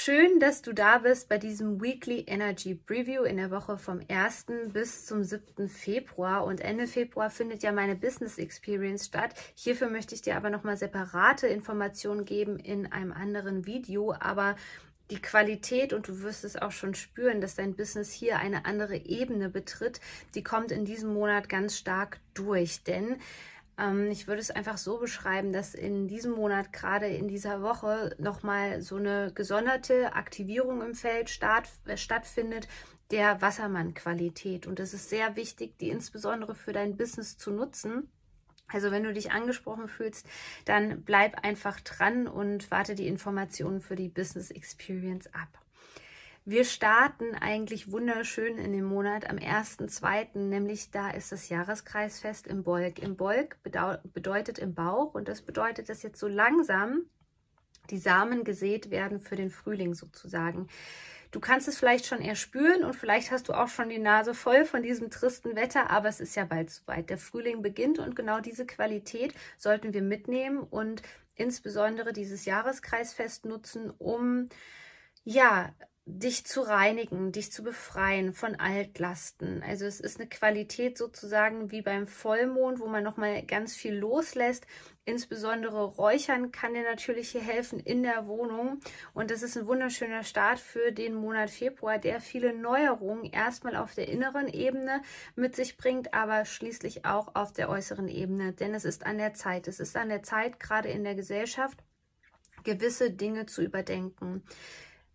Schön, dass du da bist bei diesem Weekly Energy Preview in der Woche vom 1. bis zum 7. Februar. Und Ende Februar findet ja meine Business Experience statt. Hierfür möchte ich dir aber nochmal separate Informationen geben in einem anderen Video. Aber die Qualität, und du wirst es auch schon spüren, dass dein Business hier eine andere Ebene betritt, die kommt in diesem Monat ganz stark durch. Denn ähm, ich würde es einfach so beschreiben, dass in diesem Monat, gerade in dieser Woche, nochmal so eine gesonderte Aktivierung im Feld start, äh, stattfindet der Wassermann-Qualität. Und es ist sehr wichtig, die insbesondere für dein Business zu nutzen. Also wenn du dich angesprochen fühlst, dann bleib einfach dran und warte die Informationen für die Business Experience ab. Wir starten eigentlich wunderschön in dem Monat am 1.2., nämlich da ist das Jahreskreisfest im Bolk. Im Bolk bedeutet im Bauch und das bedeutet, dass jetzt so langsam die Samen gesät werden für den Frühling sozusagen. Du kannst es vielleicht schon erspüren und vielleicht hast du auch schon die Nase voll von diesem tristen Wetter, aber es ist ja bald soweit. Der Frühling beginnt und genau diese Qualität sollten wir mitnehmen und insbesondere dieses Jahreskreisfest nutzen, um ja, dich zu reinigen, dich zu befreien von Altlasten. Also es ist eine Qualität sozusagen wie beim Vollmond, wo man nochmal ganz viel loslässt. Insbesondere Räuchern kann dir natürlich hier helfen in der Wohnung. Und das ist ein wunderschöner Start für den Monat Februar, der viele Neuerungen erstmal auf der inneren Ebene mit sich bringt, aber schließlich auch auf der äußeren Ebene. Denn es ist an der Zeit. Es ist an der Zeit, gerade in der Gesellschaft, gewisse Dinge zu überdenken.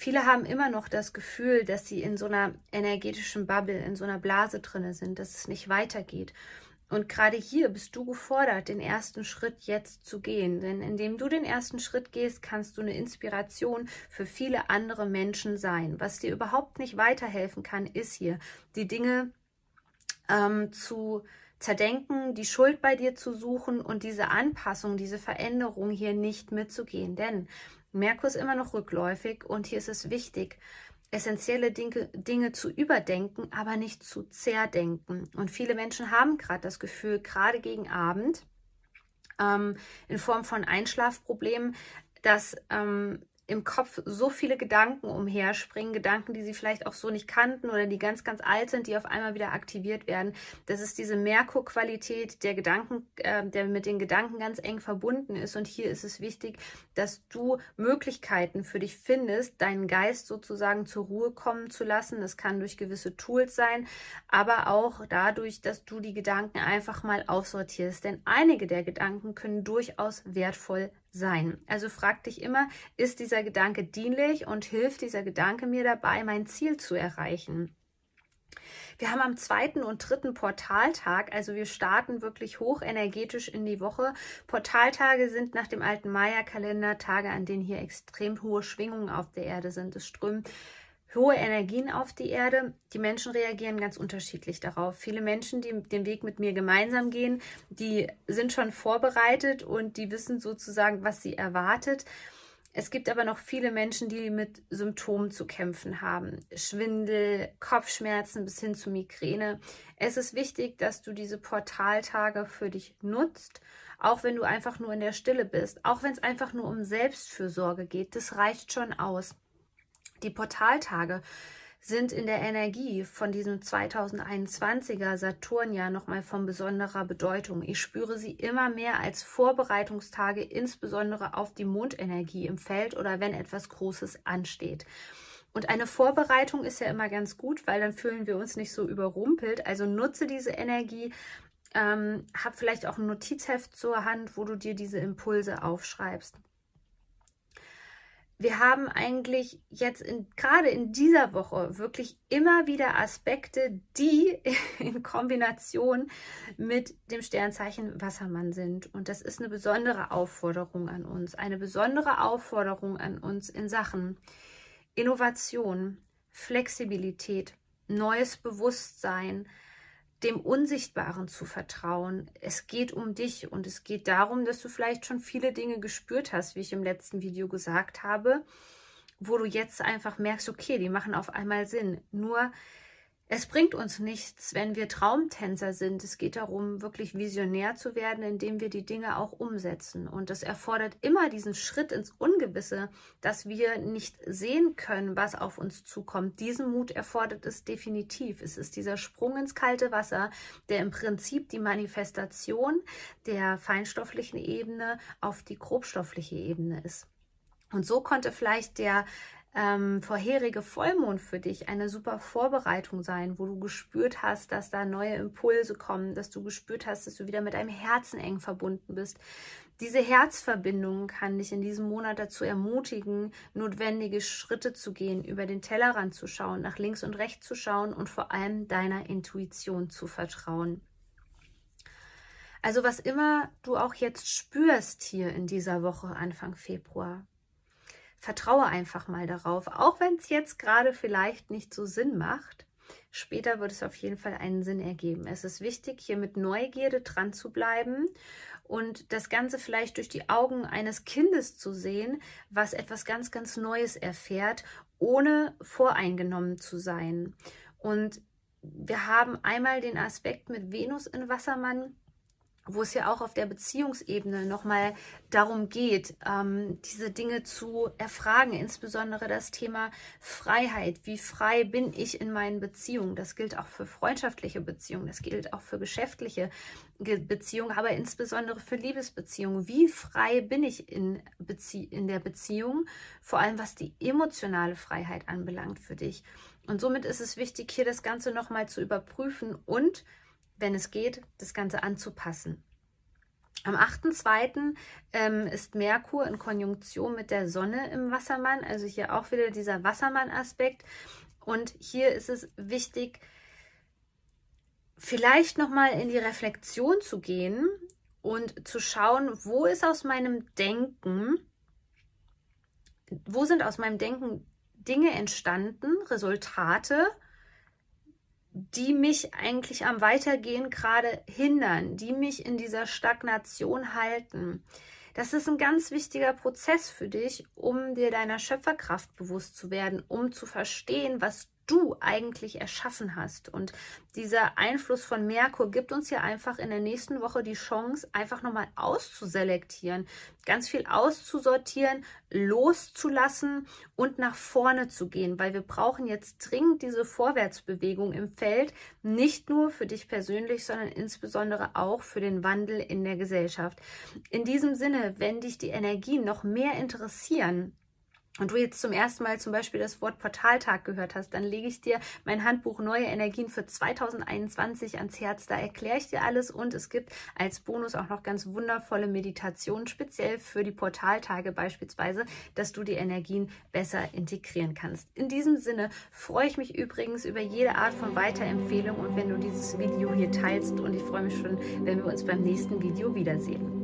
Viele haben immer noch das Gefühl, dass sie in so einer energetischen Bubble, in so einer Blase drinne sind, dass es nicht weitergeht. Und gerade hier bist du gefordert, den ersten Schritt jetzt zu gehen. Denn indem du den ersten Schritt gehst, kannst du eine Inspiration für viele andere Menschen sein. Was dir überhaupt nicht weiterhelfen kann, ist hier, die Dinge ähm, zu zerdenken, die Schuld bei dir zu suchen und diese Anpassung, diese Veränderung hier nicht mitzugehen. Denn Merkur ist immer noch rückläufig und hier ist es wichtig, essentielle Dinge, Dinge zu überdenken, aber nicht zu zerdenken. Und viele Menschen haben gerade das Gefühl, gerade gegen Abend, ähm, in Form von Einschlafproblemen, dass ähm, im Kopf so viele Gedanken umherspringen, Gedanken, die sie vielleicht auch so nicht kannten oder die ganz, ganz alt sind, die auf einmal wieder aktiviert werden. Das ist diese Merkur-Qualität der Gedanken, äh, der mit den Gedanken ganz eng verbunden ist. Und hier ist es wichtig, dass du Möglichkeiten für dich findest, deinen Geist sozusagen zur Ruhe kommen zu lassen. Das kann durch gewisse Tools sein, aber auch dadurch, dass du die Gedanken einfach mal aufsortierst. Denn einige der Gedanken können durchaus wertvoll sein. Also frag dich immer, ist dieser Gedanke dienlich und hilft dieser Gedanke mir dabei, mein Ziel zu erreichen? Wir haben am zweiten und dritten Portaltag, also wir starten wirklich hochenergetisch in die Woche. Portaltage sind nach dem alten Maya-Kalender Tage, an denen hier extrem hohe Schwingungen auf der Erde sind. Es strömen hohe Energien auf die Erde. Die Menschen reagieren ganz unterschiedlich darauf. Viele Menschen, die den Weg mit mir gemeinsam gehen, die sind schon vorbereitet und die wissen sozusagen, was sie erwartet. Es gibt aber noch viele Menschen, die mit Symptomen zu kämpfen haben. Schwindel, Kopfschmerzen bis hin zu Migräne. Es ist wichtig, dass du diese Portaltage für dich nutzt, auch wenn du einfach nur in der Stille bist, auch wenn es einfach nur um Selbstfürsorge geht. Das reicht schon aus. Die Portaltage sind in der Energie von diesem 2021er Saturnjahr nochmal von besonderer Bedeutung. Ich spüre sie immer mehr als Vorbereitungstage, insbesondere auf die Mondenergie im Feld oder wenn etwas Großes ansteht. Und eine Vorbereitung ist ja immer ganz gut, weil dann fühlen wir uns nicht so überrumpelt. Also nutze diese Energie, ähm, hab vielleicht auch ein Notizheft zur Hand, wo du dir diese Impulse aufschreibst. Wir haben eigentlich jetzt in, gerade in dieser Woche wirklich immer wieder Aspekte, die in Kombination mit dem Sternzeichen Wassermann sind. Und das ist eine besondere Aufforderung an uns, eine besondere Aufforderung an uns in Sachen Innovation, Flexibilität, neues Bewusstsein, dem Unsichtbaren zu vertrauen. Es geht um dich und es geht darum, dass du vielleicht schon viele Dinge gespürt hast, wie ich im letzten Video gesagt habe, wo du jetzt einfach merkst, okay, die machen auf einmal Sinn. Nur es bringt uns nichts, wenn wir Traumtänzer sind. Es geht darum, wirklich visionär zu werden, indem wir die Dinge auch umsetzen. Und das erfordert immer diesen Schritt ins Ungewisse, dass wir nicht sehen können, was auf uns zukommt. Diesen Mut erfordert es definitiv. Es ist dieser Sprung ins kalte Wasser, der im Prinzip die Manifestation der feinstofflichen Ebene auf die grobstoffliche Ebene ist. Und so konnte vielleicht der ähm, vorherige Vollmond für dich eine super Vorbereitung sein, wo du gespürt hast, dass da neue Impulse kommen, dass du gespürt hast, dass du wieder mit deinem Herzen eng verbunden bist. Diese Herzverbindung kann dich in diesem Monat dazu ermutigen, notwendige Schritte zu gehen, über den Tellerrand zu schauen, nach links und rechts zu schauen und vor allem deiner Intuition zu vertrauen. Also was immer du auch jetzt spürst hier in dieser Woche Anfang Februar, vertraue einfach mal darauf, auch wenn es jetzt gerade vielleicht nicht so Sinn macht. Später wird es auf jeden Fall einen Sinn ergeben. Es ist wichtig, hier mit Neugierde dran zu bleiben und das Ganze vielleicht durch die Augen eines Kindes zu sehen, was etwas ganz, ganz Neues erfährt, ohne voreingenommen zu sein. Und wir haben einmal den Aspekt mit Venus in Wassermann, wo es ja auch auf der Beziehungsebene nochmal darum geht, ähm, diese Dinge zu erfragen, insbesondere das Thema Freiheit. Wie frei bin ich in meinen Beziehungen? Das gilt auch für freundschaftliche Beziehungen, das gilt auch für geschäftliche Beziehungen, aber insbesondere für Liebesbeziehungen. Wie frei bin ich in, Bezie in der Beziehung, vor allem was die emotionale Freiheit anbelangt für dich? Und somit ist es wichtig, hier das Ganze nochmal zu überprüfen und wenn es geht, das Ganze anzupassen. Am 8.2. Ähm, ist Merkur in Konjunktion mit der Sonne im Wassermann, also hier auch wieder dieser Wassermann-Aspekt. Und hier ist es wichtig, vielleicht nochmal in die Reflexion zu gehen und zu schauen, wo ist aus meinem Denken, wo sind aus meinem Denken Dinge entstanden, Resultate, die mich eigentlich am Weitergehen gerade hindern, die mich in dieser Stagnation halten. Das ist ein ganz wichtiger Prozess für dich, um dir deiner Schöpferkraft bewusst zu werden, um zu verstehen, was du eigentlich erschaffen hast. Und dieser Einfluss von Merkur gibt uns ja einfach in der nächsten Woche die Chance, einfach nochmal auszuselektieren, ganz viel auszusortieren, loszulassen und nach vorne zu gehen, weil wir brauchen jetzt dringend diese Vorwärtsbewegung im Feld, nicht nur für dich persönlich, sondern insbesondere auch für den Wandel in der Gesellschaft. In diesem Sinne, wenn dich die Energien noch mehr interessieren, und du jetzt zum ersten Mal zum Beispiel das Wort Portaltag gehört hast, dann lege ich dir mein Handbuch Neue Energien für 2021 ans Herz. Da erkläre ich dir alles und es gibt als Bonus auch noch ganz wundervolle Meditationen, speziell für die Portaltage beispielsweise, dass du die Energien besser integrieren kannst. In diesem Sinne freue ich mich übrigens über jede Art von Weiterempfehlung und wenn du dieses Video hier teilst und ich freue mich schon, wenn wir uns beim nächsten Video wiedersehen.